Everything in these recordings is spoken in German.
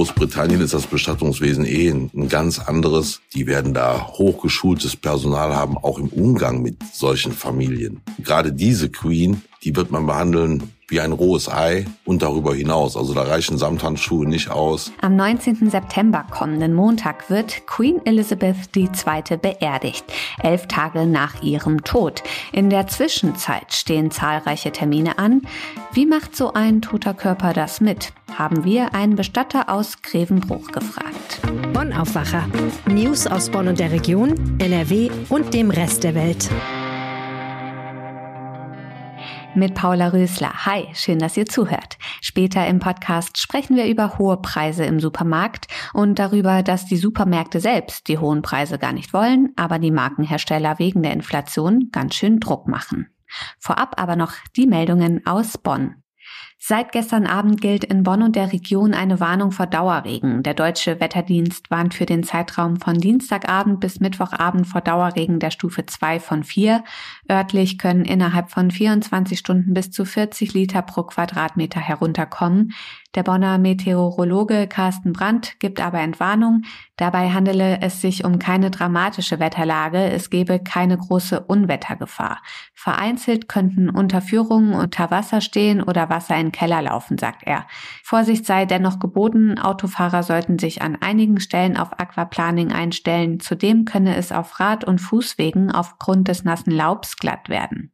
Großbritannien ist das Bestattungswesen eh ein ganz anderes. Die werden da hochgeschultes Personal haben, auch im Umgang mit solchen Familien. Gerade diese Queen, die wird man behandeln wie ein rohes Ei und darüber hinaus. Also da reichen Samthandschuhe nicht aus. Am 19. September kommenden Montag wird Queen Elizabeth II. beerdigt, elf Tage nach ihrem Tod. In der Zwischenzeit stehen zahlreiche Termine an. Wie macht so ein toter Körper das mit? Haben wir einen Bestatter aus Grevenbruch gefragt. Bonn Aufwacher. News aus Bonn und der Region, NRW und dem Rest der Welt mit Paula Rösler. Hi, schön, dass ihr zuhört. Später im Podcast sprechen wir über hohe Preise im Supermarkt und darüber, dass die Supermärkte selbst die hohen Preise gar nicht wollen, aber die Markenhersteller wegen der Inflation ganz schön Druck machen. Vorab aber noch die Meldungen aus Bonn. Seit gestern Abend gilt in Bonn und der Region eine Warnung vor Dauerregen. Der deutsche Wetterdienst warnt für den Zeitraum von Dienstagabend bis Mittwochabend vor Dauerregen der Stufe 2 von 4. Örtlich können innerhalb von 24 Stunden bis zu 40 Liter pro Quadratmeter herunterkommen. Der Bonner Meteorologe Carsten Brandt gibt aber Entwarnung. Dabei handele es sich um keine dramatische Wetterlage. Es gebe keine große Unwettergefahr. Vereinzelt könnten Unterführungen unter Wasser stehen oder Wasser in Keller laufen, sagt er. Vorsicht sei dennoch geboten. Autofahrer sollten sich an einigen Stellen auf Aquaplaning einstellen. Zudem könne es auf Rad- und Fußwegen aufgrund des nassen Laubs glatt werden.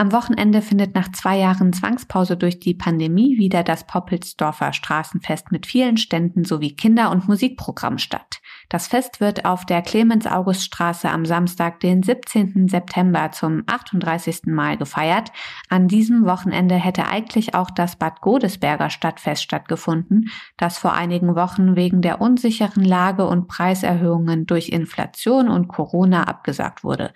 Am Wochenende findet nach zwei Jahren Zwangspause durch die Pandemie wieder das Poppelsdorfer Straßenfest mit vielen Ständen sowie Kinder- und Musikprogramm statt. Das Fest wird auf der Clemens-August-Straße am Samstag, den 17. September zum 38. Mal gefeiert. An diesem Wochenende hätte eigentlich auch das Bad Godesberger Stadtfest stattgefunden, das vor einigen Wochen wegen der unsicheren Lage und Preiserhöhungen durch Inflation und Corona abgesagt wurde.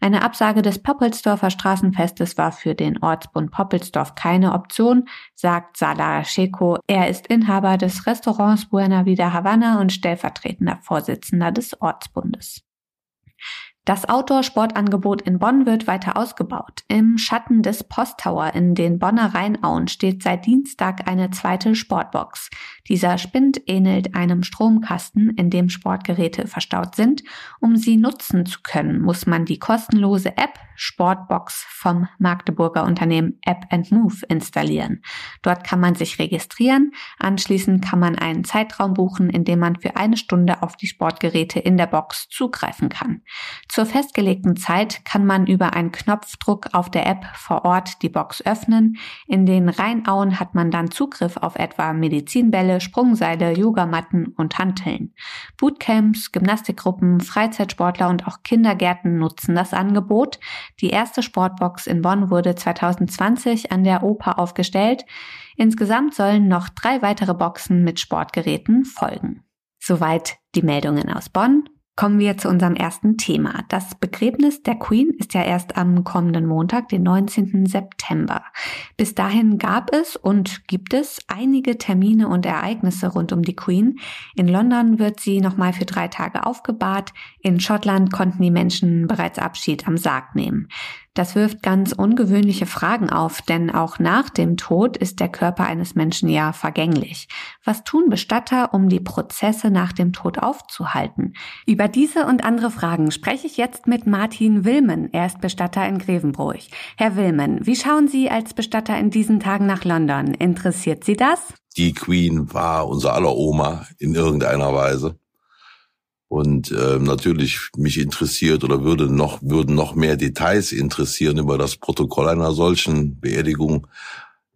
Eine Absage des Poppelsdorfer Straßenfestes war für den Ortsbund Poppelsdorf keine Option, sagt Salah Sheko. Er ist Inhaber des Restaurants Buena Vida Havana und stellvertretender Vorsitzender des Ortsbundes. Das Outdoor-Sportangebot in Bonn wird weiter ausgebaut. Im Schatten des Posttower in den Bonner Rheinauen steht seit Dienstag eine zweite Sportbox. Dieser Spind ähnelt einem Stromkasten, in dem Sportgeräte verstaut sind. Um sie nutzen zu können, muss man die kostenlose App Sportbox vom Magdeburger Unternehmen App Move installieren. Dort kann man sich registrieren. Anschließend kann man einen Zeitraum buchen, in dem man für eine Stunde auf die Sportgeräte in der Box zugreifen kann. Zur festgelegten Zeit kann man über einen Knopfdruck auf der App vor Ort die Box öffnen. In den Rheinauen hat man dann Zugriff auf etwa Medizinbälle, Sprungseile, Yogamatten und Hanteln. Bootcamps, Gymnastikgruppen, Freizeitsportler und auch Kindergärten nutzen das Angebot. Die erste Sportbox in Bonn wurde 2020 an der Oper aufgestellt. Insgesamt sollen noch drei weitere Boxen mit Sportgeräten folgen. Soweit die Meldungen aus Bonn. Kommen wir zu unserem ersten Thema. Das Begräbnis der Queen ist ja erst am kommenden Montag, den 19. September. Bis dahin gab es und gibt es einige Termine und Ereignisse rund um die Queen. In London wird sie nochmal für drei Tage aufgebahrt. In Schottland konnten die Menschen bereits Abschied am Sarg nehmen. Das wirft ganz ungewöhnliche Fragen auf, denn auch nach dem Tod ist der Körper eines Menschen ja vergänglich. Was tun Bestatter, um die Prozesse nach dem Tod aufzuhalten? Über diese und andere Fragen spreche ich jetzt mit Martin Wilmen. Er ist Bestatter in Grevenbruch. Herr Wilmen, wie schauen Sie als Bestatter in diesen Tagen nach London? Interessiert Sie das? Die Queen war unser aller Oma in irgendeiner Weise. Und äh, natürlich mich interessiert oder würde noch, würden noch mehr Details interessieren über das Protokoll einer solchen Beerdigung.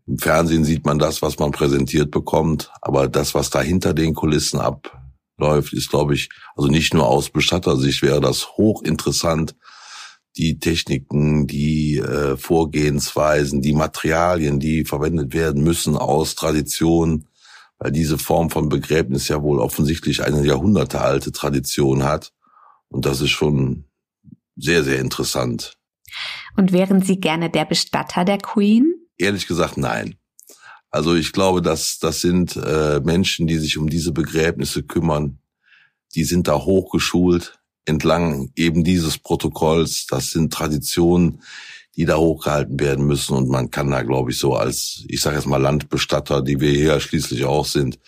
Im Fernsehen sieht man das, was man präsentiert bekommt, aber das, was da hinter den Kulissen abläuft, ist, glaube ich, also nicht nur aus Bestattersicht wäre das hochinteressant. Die Techniken, die äh, Vorgehensweisen, die Materialien, die verwendet werden müssen aus Tradition, weil diese Form von Begräbnis ja wohl offensichtlich eine jahrhundertealte Tradition hat. Und das ist schon sehr, sehr interessant. Und wären Sie gerne der Bestatter der Queen? Ehrlich gesagt, nein. Also ich glaube, dass das sind äh, Menschen, die sich um diese Begräbnisse kümmern. Die sind da hochgeschult entlang eben dieses Protokolls. Das sind Traditionen, die da hochgehalten werden müssen. Und man kann da, glaube ich, so als, ich sage jetzt mal Landbestatter, die wir hier schließlich auch sind,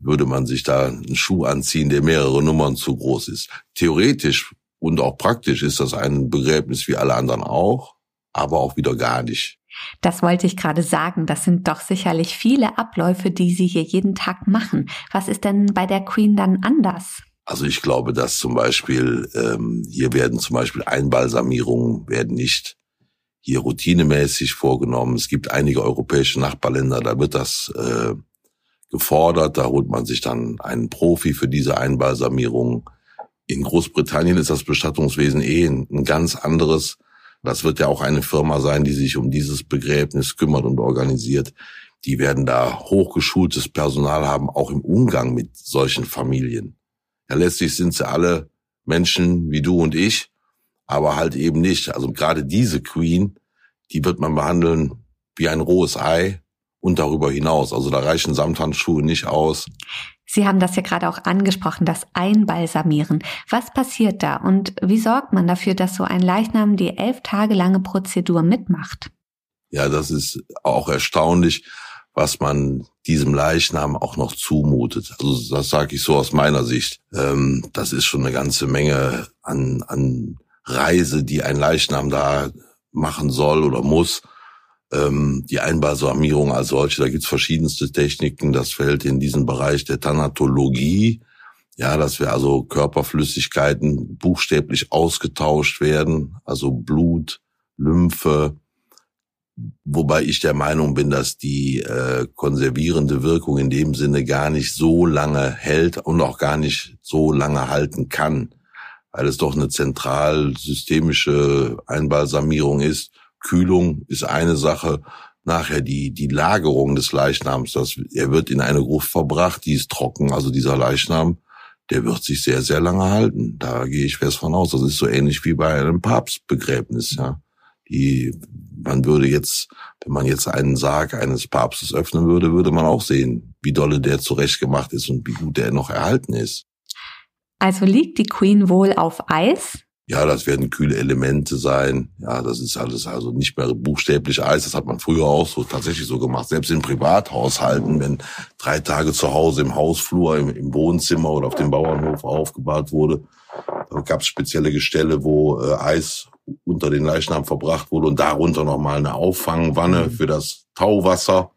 würde man sich da einen Schuh anziehen, der mehrere Nummern zu groß ist. Theoretisch und auch praktisch ist das ein Begräbnis wie alle anderen auch, aber auch wieder gar nicht. Das wollte ich gerade sagen. Das sind doch sicherlich viele Abläufe, die Sie hier jeden Tag machen. Was ist denn bei der Queen dann anders? Also ich glaube, dass zum Beispiel ähm, hier werden zum Beispiel Einbalsamierungen werden nicht hier routinemäßig vorgenommen. Es gibt einige europäische Nachbarländer, da wird das äh, gefordert. Da holt man sich dann einen Profi für diese Einbalsamierung. In Großbritannien ist das Bestattungswesen eh ein ganz anderes. Das wird ja auch eine Firma sein, die sich um dieses Begräbnis kümmert und organisiert. Die werden da hochgeschultes Personal haben, auch im Umgang mit solchen Familien. Ja, letztlich sind sie alle Menschen wie du und ich, aber halt eben nicht. Also gerade diese Queen, die wird man behandeln wie ein rohes Ei und darüber hinaus. Also da reichen Samthandschuhe nicht aus. Sie haben das ja gerade auch angesprochen, das Einbalsamieren. Was passiert da und wie sorgt man dafür, dass so ein Leichnam die elf Tage lange Prozedur mitmacht? Ja, das ist auch erstaunlich, was man diesem Leichnam auch noch zumutet. Also das sage ich so aus meiner Sicht. Ähm, das ist schon eine ganze Menge an, an Reise, die ein Leichnam da machen soll oder muss ähm, die Einbalsamierung als solche. Da gibt's verschiedenste Techniken. Das fällt in diesen Bereich der Thanatologie. Ja, dass wir also Körperflüssigkeiten buchstäblich ausgetauscht werden, also Blut, Lymphe, wobei ich der Meinung bin, dass die äh, konservierende Wirkung in dem Sinne gar nicht so lange hält und auch gar nicht so lange halten kann, weil es doch eine zentral systemische Einbalsamierung ist Kühlung ist eine Sache. Nachher die, die Lagerung des Leichnams, das, er wird in eine Gruft verbracht, die ist trocken, also dieser Leichnam, der wird sich sehr, sehr lange halten. Da gehe ich fest von aus. Das ist so ähnlich wie bei einem Papstbegräbnis, ja. Die, man würde jetzt, wenn man jetzt einen Sarg eines Papstes öffnen würde, würde man auch sehen, wie dolle der zurechtgemacht ist und wie gut der noch erhalten ist. Also liegt die Queen wohl auf Eis? Ja, das werden kühle Elemente sein. Ja, das ist alles also nicht mehr buchstäblich Eis. Das hat man früher auch so tatsächlich so gemacht. Selbst in Privathaushalten, wenn drei Tage zu Hause im Hausflur, im, im Wohnzimmer oder auf dem Bauernhof aufgebaut wurde, da gab es spezielle Gestelle, wo äh, Eis unter den Leichnam verbracht wurde und darunter nochmal eine Auffangwanne mhm. für das Tauwasser,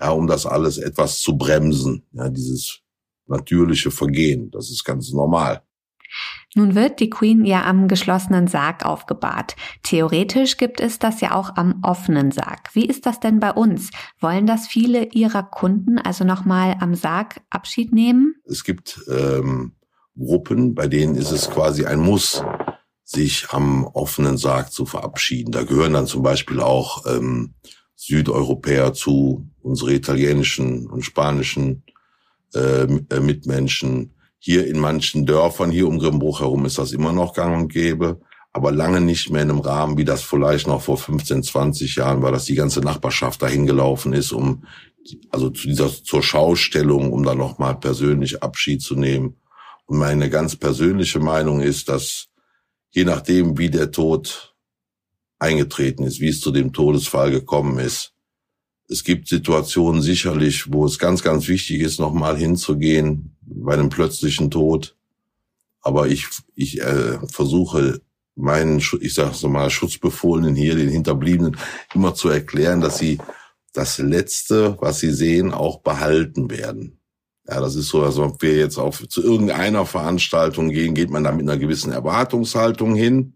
ja, um das alles etwas zu bremsen. Ja, dieses natürliche Vergehen. Das ist ganz normal. Nun wird die Queen ja am geschlossenen Sarg aufgebahrt. Theoretisch gibt es das ja auch am offenen Sarg. Wie ist das denn bei uns? Wollen das viele Ihrer Kunden also nochmal am Sarg Abschied nehmen? Es gibt ähm, Gruppen, bei denen ist es quasi ein Muss, sich am offenen Sarg zu verabschieden. Da gehören dann zum Beispiel auch ähm, Südeuropäer zu, unsere italienischen und spanischen äh, äh Mitmenschen hier in manchen Dörfern, hier um Grimbruch herum ist das immer noch gang und gäbe, aber lange nicht mehr in einem Rahmen, wie das vielleicht noch vor 15, 20 Jahren war, dass die ganze Nachbarschaft dahin gelaufen ist, um also zu dieser zur Schaustellung, um da nochmal persönlich Abschied zu nehmen. Und meine ganz persönliche Meinung ist, dass je nachdem, wie der Tod eingetreten ist, wie es zu dem Todesfall gekommen ist, es gibt Situationen sicherlich, wo es ganz, ganz wichtig ist, nochmal hinzugehen, bei einem plötzlichen Tod. Aber ich, ich äh, versuche meinen, ich sage so mal, Schutzbefohlenen hier, den Hinterbliebenen, immer zu erklären, dass sie das Letzte, was sie sehen, auch behalten werden. Ja, das ist so, als ob wir jetzt auf zu irgendeiner Veranstaltung gehen, geht man da mit einer gewissen Erwartungshaltung hin.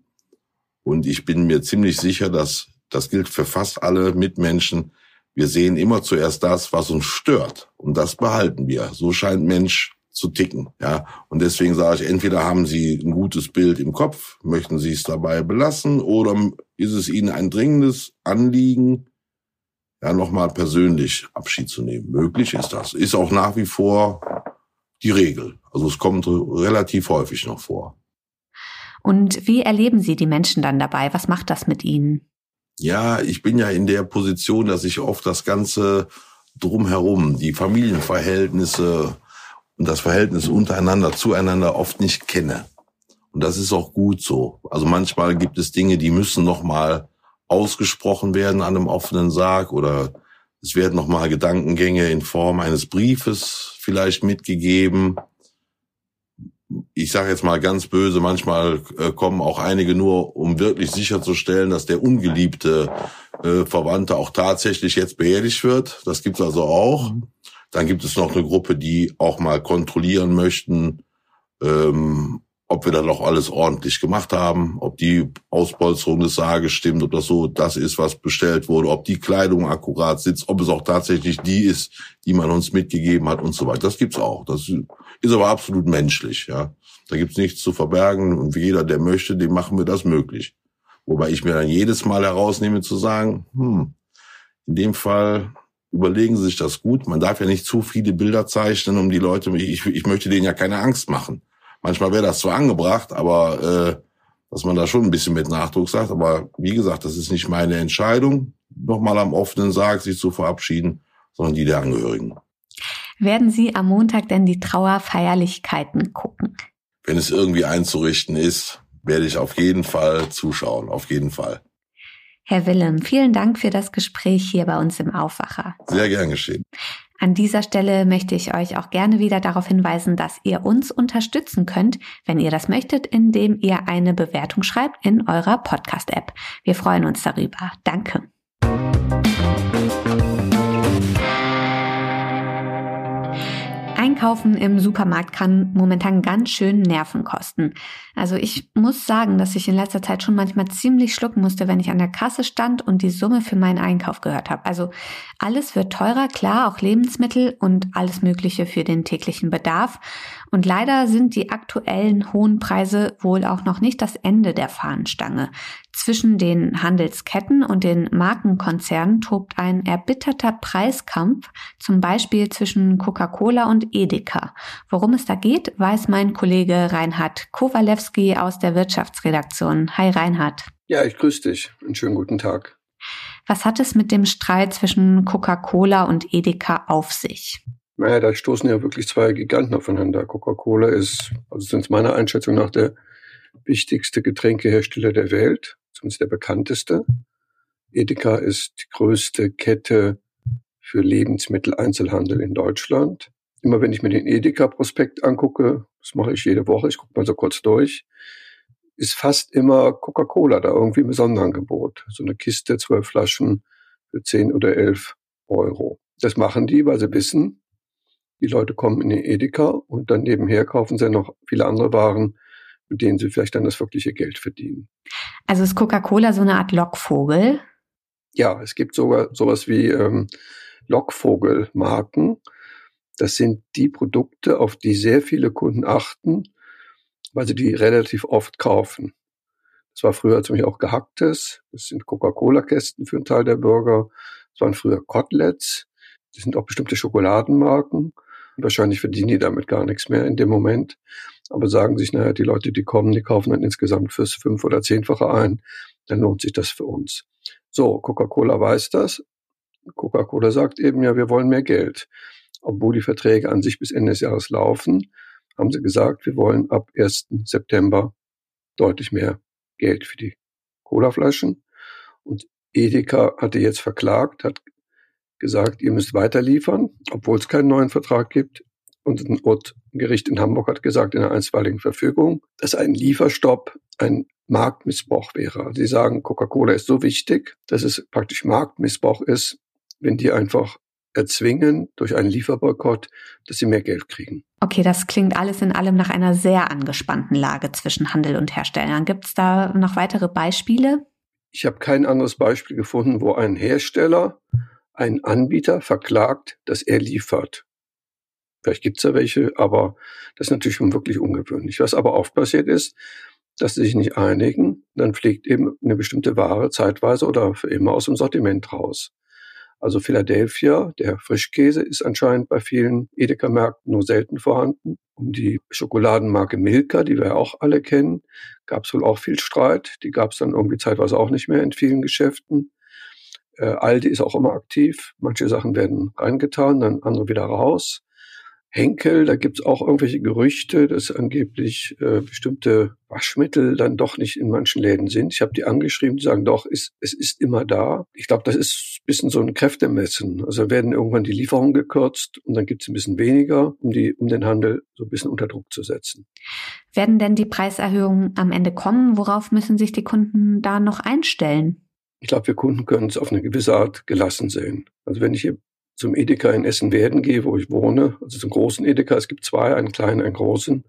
Und ich bin mir ziemlich sicher, dass das gilt für fast alle Mitmenschen. Wir sehen immer zuerst das, was uns stört. Und das behalten wir. So scheint Mensch zu ticken. Ja, und deswegen sage ich, entweder haben Sie ein gutes Bild im Kopf, möchten Sie es dabei belassen, oder ist es Ihnen ein dringendes Anliegen, ja, nochmal persönlich Abschied zu nehmen. Möglich ist das. Ist auch nach wie vor die Regel. Also es kommt relativ häufig noch vor. Und wie erleben Sie die Menschen dann dabei? Was macht das mit Ihnen? Ja, ich bin ja in der Position, dass ich oft das Ganze drumherum, die Familienverhältnisse, und das Verhältnis untereinander zueinander oft nicht kenne. Und das ist auch gut so. Also manchmal gibt es Dinge, die müssen noch mal ausgesprochen werden an einem offenen Sarg oder es werden nochmal Gedankengänge in Form eines Briefes vielleicht mitgegeben. Ich sage jetzt mal ganz böse, manchmal äh, kommen auch einige nur, um wirklich sicherzustellen, dass der ungeliebte äh, Verwandte auch tatsächlich jetzt beerdigt wird. Das gibt's also auch. Mhm. Dann gibt es noch eine Gruppe, die auch mal kontrollieren möchten, ähm, ob wir dann noch alles ordentlich gemacht haben, ob die Auspolsterung des Sarges stimmt, ob das so das ist, was bestellt wurde, ob die Kleidung akkurat sitzt, ob es auch tatsächlich die ist, die man uns mitgegeben hat und so weiter. Das gibt's auch. Das ist aber absolut menschlich, ja. Da gibt's nichts zu verbergen und jeder, der möchte, dem machen wir das möglich. Wobei ich mir dann jedes Mal herausnehme zu sagen, hm, in dem Fall überlegen Sie sich das gut. Man darf ja nicht zu viele Bilder zeichnen, um die Leute, ich, ich möchte denen ja keine Angst machen. Manchmal wäre das zwar angebracht, aber äh, dass man da schon ein bisschen mit Nachdruck sagt. Aber wie gesagt, das ist nicht meine Entscheidung, nochmal am offenen Sarg sich zu verabschieden, sondern die der Angehörigen. Werden Sie am Montag denn die Trauerfeierlichkeiten gucken? Wenn es irgendwie einzurichten ist, werde ich auf jeden Fall zuschauen, auf jeden Fall. Herr Willem, vielen Dank für das Gespräch hier bei uns im Aufwacher. Sehr gern geschehen. An dieser Stelle möchte ich euch auch gerne wieder darauf hinweisen, dass ihr uns unterstützen könnt, wenn ihr das möchtet, indem ihr eine Bewertung schreibt in eurer Podcast-App. Wir freuen uns darüber. Danke. Einkaufen im Supermarkt kann momentan ganz schön Nerven kosten. Also ich muss sagen, dass ich in letzter Zeit schon manchmal ziemlich schlucken musste, wenn ich an der Kasse stand und die Summe für meinen Einkauf gehört habe. Also alles wird teurer, klar, auch Lebensmittel und alles Mögliche für den täglichen Bedarf. Und leider sind die aktuellen hohen Preise wohl auch noch nicht das Ende der Fahnenstange. Zwischen den Handelsketten und den Markenkonzernen tobt ein erbitterter Preiskampf, zum Beispiel zwischen Coca-Cola und Edeka. Worum es da geht, weiß mein Kollege Reinhard Kowalewski aus der Wirtschaftsredaktion. Hi Reinhard. Ja, ich grüße dich. Einen schönen guten Tag. Was hat es mit dem Streit zwischen Coca-Cola und Edeka auf sich? Naja, da stoßen ja wirklich zwei Giganten aufeinander. Coca-Cola ist, also sind meiner Einschätzung nach der wichtigste Getränkehersteller der Welt, zumindest der bekannteste. Edeka ist die größte Kette für Lebensmitteleinzelhandel in Deutschland. Immer wenn ich mir den Edeka-Prospekt angucke, das mache ich jede Woche, ich gucke mal so kurz durch, ist fast immer Coca-Cola da irgendwie im Sonderangebot. So eine Kiste, zwölf Flaschen für zehn oder elf Euro. Das machen die, weil sie wissen, die Leute kommen in den Edeka und dann nebenher kaufen sie noch viele andere Waren, mit denen sie vielleicht dann das wirkliche Geld verdienen. Also ist Coca-Cola so eine Art Lockvogel? Ja, es gibt sogar sowas wie ähm, Lockvogelmarken. Das sind die Produkte, auf die sehr viele Kunden achten, weil sie die relativ oft kaufen. Das war früher zum Beispiel auch Gehacktes. Das sind Coca-Cola-Kästen für einen Teil der Bürger. Das waren früher Koteletts. Das sind auch bestimmte Schokoladenmarken. Wahrscheinlich verdienen die damit gar nichts mehr in dem Moment. Aber sagen sich, naja, die Leute, die kommen, die kaufen dann insgesamt fürs fünf- oder zehnfache ein. Dann lohnt sich das für uns. So, Coca-Cola weiß das. Coca-Cola sagt eben, ja, wir wollen mehr Geld. Obwohl die Verträge an sich bis Ende des Jahres laufen, haben sie gesagt, wir wollen ab 1. September deutlich mehr Geld für die Colaflaschen. Und Edeka hatte jetzt verklagt, hat gesagt, ihr müsst weiter liefern, obwohl es keinen neuen Vertrag gibt. Und ein Gericht in Hamburg hat gesagt in einer einstweiligen Verfügung, dass ein Lieferstopp ein Marktmissbrauch wäre. Sie sagen, Coca-Cola ist so wichtig, dass es praktisch Marktmissbrauch ist, wenn die einfach erzwingen durch einen Lieferboykott, dass sie mehr Geld kriegen. Okay, das klingt alles in allem nach einer sehr angespannten Lage zwischen Handel und Herstellern. Gibt es da noch weitere Beispiele? Ich habe kein anderes Beispiel gefunden, wo ein Hersteller einen Anbieter verklagt, dass er liefert. Vielleicht gibt's da welche, aber das ist natürlich schon wirklich ungewöhnlich. Was aber oft passiert ist, dass sie sich nicht einigen, dann fliegt eben eine bestimmte Ware zeitweise oder für immer aus dem Sortiment raus. Also Philadelphia, der Frischkäse, ist anscheinend bei vielen Edeka-Märkten nur selten vorhanden. Um die Schokoladenmarke Milka, die wir ja auch alle kennen, gab es wohl auch viel Streit. Die gab es dann irgendwie zeitweise auch nicht mehr in vielen Geschäften. Äh, Aldi ist auch immer aktiv. Manche Sachen werden reingetan, dann andere wieder raus. Henkel, da gibt's auch irgendwelche Gerüchte, dass angeblich äh, bestimmte Waschmittel dann doch nicht in manchen Läden sind. Ich habe die angeschrieben, die sagen, doch, ist, es ist immer da. Ich glaube, das ist ein bisschen so ein Kräftemessen. Also werden irgendwann die Lieferungen gekürzt und dann gibt's ein bisschen weniger, um, die, um den Handel so ein bisschen unter Druck zu setzen. Werden denn die Preiserhöhungen am Ende kommen? Worauf müssen sich die Kunden da noch einstellen? Ich glaube, wir Kunden können es auf eine gewisse Art gelassen sehen. Also wenn ich hier zum Edeka in Essen-Werden gehe, wo ich wohne, also zum großen Edeka, es gibt zwei, einen kleinen, einen großen,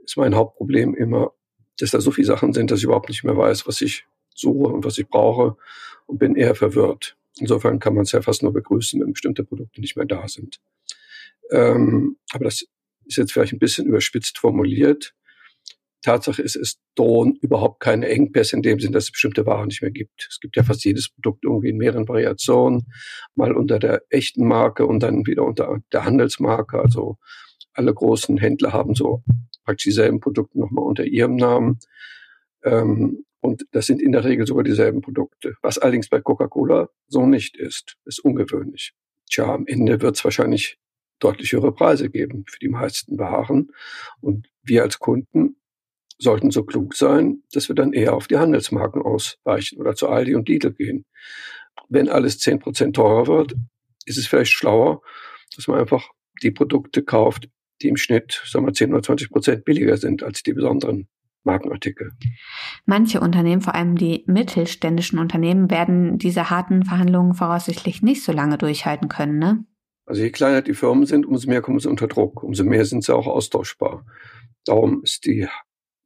ist mein Hauptproblem immer, dass da so viele Sachen sind, dass ich überhaupt nicht mehr weiß, was ich suche und was ich brauche und bin eher verwirrt. Insofern kann man es ja fast nur begrüßen, wenn bestimmte Produkte nicht mehr da sind. Ähm, aber das ist jetzt vielleicht ein bisschen überspitzt formuliert. Tatsache ist, es drohen überhaupt keine Engpässe in dem Sinn, dass es bestimmte Waren nicht mehr gibt. Es gibt ja fast jedes Produkt irgendwie in mehreren Variationen, mal unter der echten Marke und dann wieder unter der Handelsmarke. Also alle großen Händler haben so praktisch dieselben Produkte nochmal unter ihrem Namen. Ähm, und das sind in der Regel sogar dieselben Produkte. Was allerdings bei Coca-Cola so nicht ist, ist ungewöhnlich. Tja, am Ende wird es wahrscheinlich deutlich höhere Preise geben für die meisten Waren. Und wir als Kunden sollten so klug sein, dass wir dann eher auf die Handelsmarken ausweichen oder zu Aldi und Lidl gehen. Wenn alles zehn Prozent teurer wird, ist es vielleicht schlauer, dass man einfach die Produkte kauft, die im Schnitt, sagen wir, 10 oder 20 Prozent billiger sind als die besonderen Markenartikel. Manche Unternehmen, vor allem die mittelständischen Unternehmen, werden diese harten Verhandlungen voraussichtlich nicht so lange durchhalten können, ne? Also je kleiner die Firmen sind, umso mehr kommen sie unter Druck, umso mehr sind sie auch austauschbar. Darum ist die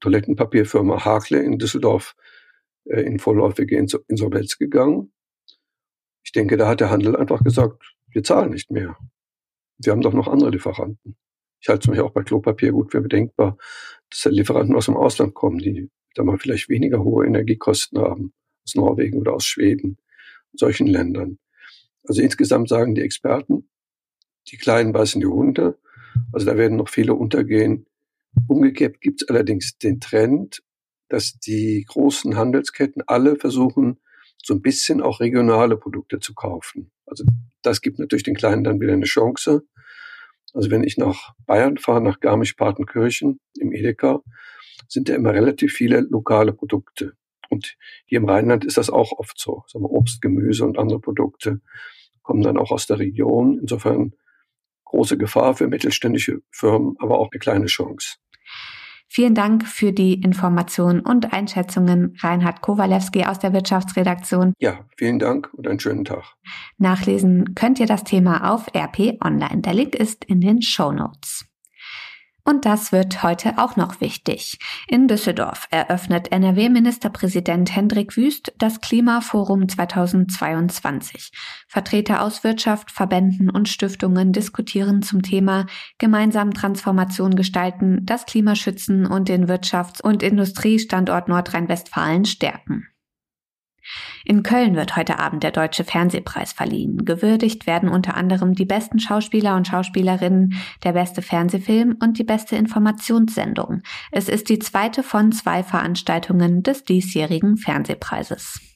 Toilettenpapierfirma Hakle in Düsseldorf äh, in vorläufige Insolvenz gegangen. Ich denke, da hat der Handel einfach gesagt, wir zahlen nicht mehr. Wir haben doch noch andere Lieferanten. Ich halte es mir auch bei Klopapier gut für bedenkbar, dass Lieferanten aus dem Ausland kommen, die da mal vielleicht weniger hohe Energiekosten haben, aus Norwegen oder aus Schweden, solchen Ländern. Also insgesamt sagen die Experten, die Kleinen beißen die Hunde. Also da werden noch viele untergehen, Umgekehrt gibt es allerdings den Trend, dass die großen Handelsketten alle versuchen, so ein bisschen auch regionale Produkte zu kaufen. Also das gibt natürlich den Kleinen dann wieder eine Chance. Also wenn ich nach Bayern fahre, nach Garmisch-Partenkirchen im Edeka, sind da immer relativ viele lokale Produkte. Und hier im Rheinland ist das auch oft so. Sagen wir, Obst, Gemüse und andere Produkte kommen dann auch aus der Region. Insofern große Gefahr für mittelständische Firmen, aber auch eine kleine Chance. Vielen Dank für die Informationen und Einschätzungen, Reinhard Kowalewski aus der Wirtschaftsredaktion. Ja, vielen Dank und einen schönen Tag. Nachlesen könnt ihr das Thema auf RP Online. Der Link ist in den Show Notes. Und das wird heute auch noch wichtig. In Düsseldorf eröffnet NRW-Ministerpräsident Hendrik Wüst das Klimaforum 2022. Vertreter aus Wirtschaft, Verbänden und Stiftungen diskutieren zum Thema gemeinsam Transformation gestalten, das Klima schützen und den Wirtschafts- und Industriestandort Nordrhein-Westfalen stärken. In Köln wird heute Abend der Deutsche Fernsehpreis verliehen. Gewürdigt werden unter anderem die besten Schauspieler und Schauspielerinnen, der beste Fernsehfilm und die beste Informationssendung. Es ist die zweite von zwei Veranstaltungen des diesjährigen Fernsehpreises.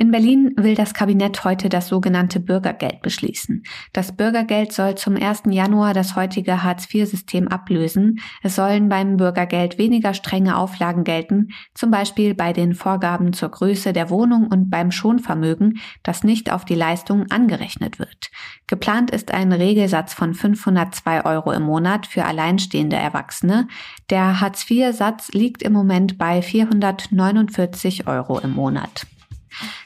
In Berlin will das Kabinett heute das sogenannte Bürgergeld beschließen. Das Bürgergeld soll zum 1. Januar das heutige Hartz-IV-System ablösen. Es sollen beim Bürgergeld weniger strenge Auflagen gelten, zum Beispiel bei den Vorgaben zur Größe der Wohnung und beim Schonvermögen, das nicht auf die Leistung angerechnet wird. Geplant ist ein Regelsatz von 502 Euro im Monat für alleinstehende Erwachsene. Der Hartz-IV-Satz liegt im Moment bei 449 Euro im Monat.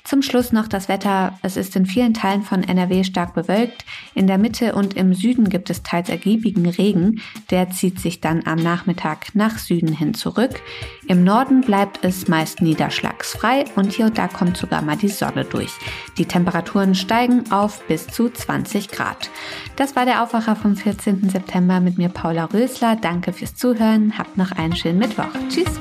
Zum Schluss noch das Wetter. Es ist in vielen Teilen von NRW stark bewölkt. In der Mitte und im Süden gibt es teils ergiebigen Regen. Der zieht sich dann am Nachmittag nach Süden hin zurück. Im Norden bleibt es meist niederschlagsfrei und hier und da kommt sogar mal die Sonne durch. Die Temperaturen steigen auf bis zu 20 Grad. Das war der Aufwacher vom 14. September mit mir Paula Rösler. Danke fürs Zuhören. Habt noch einen schönen Mittwoch. Tschüss.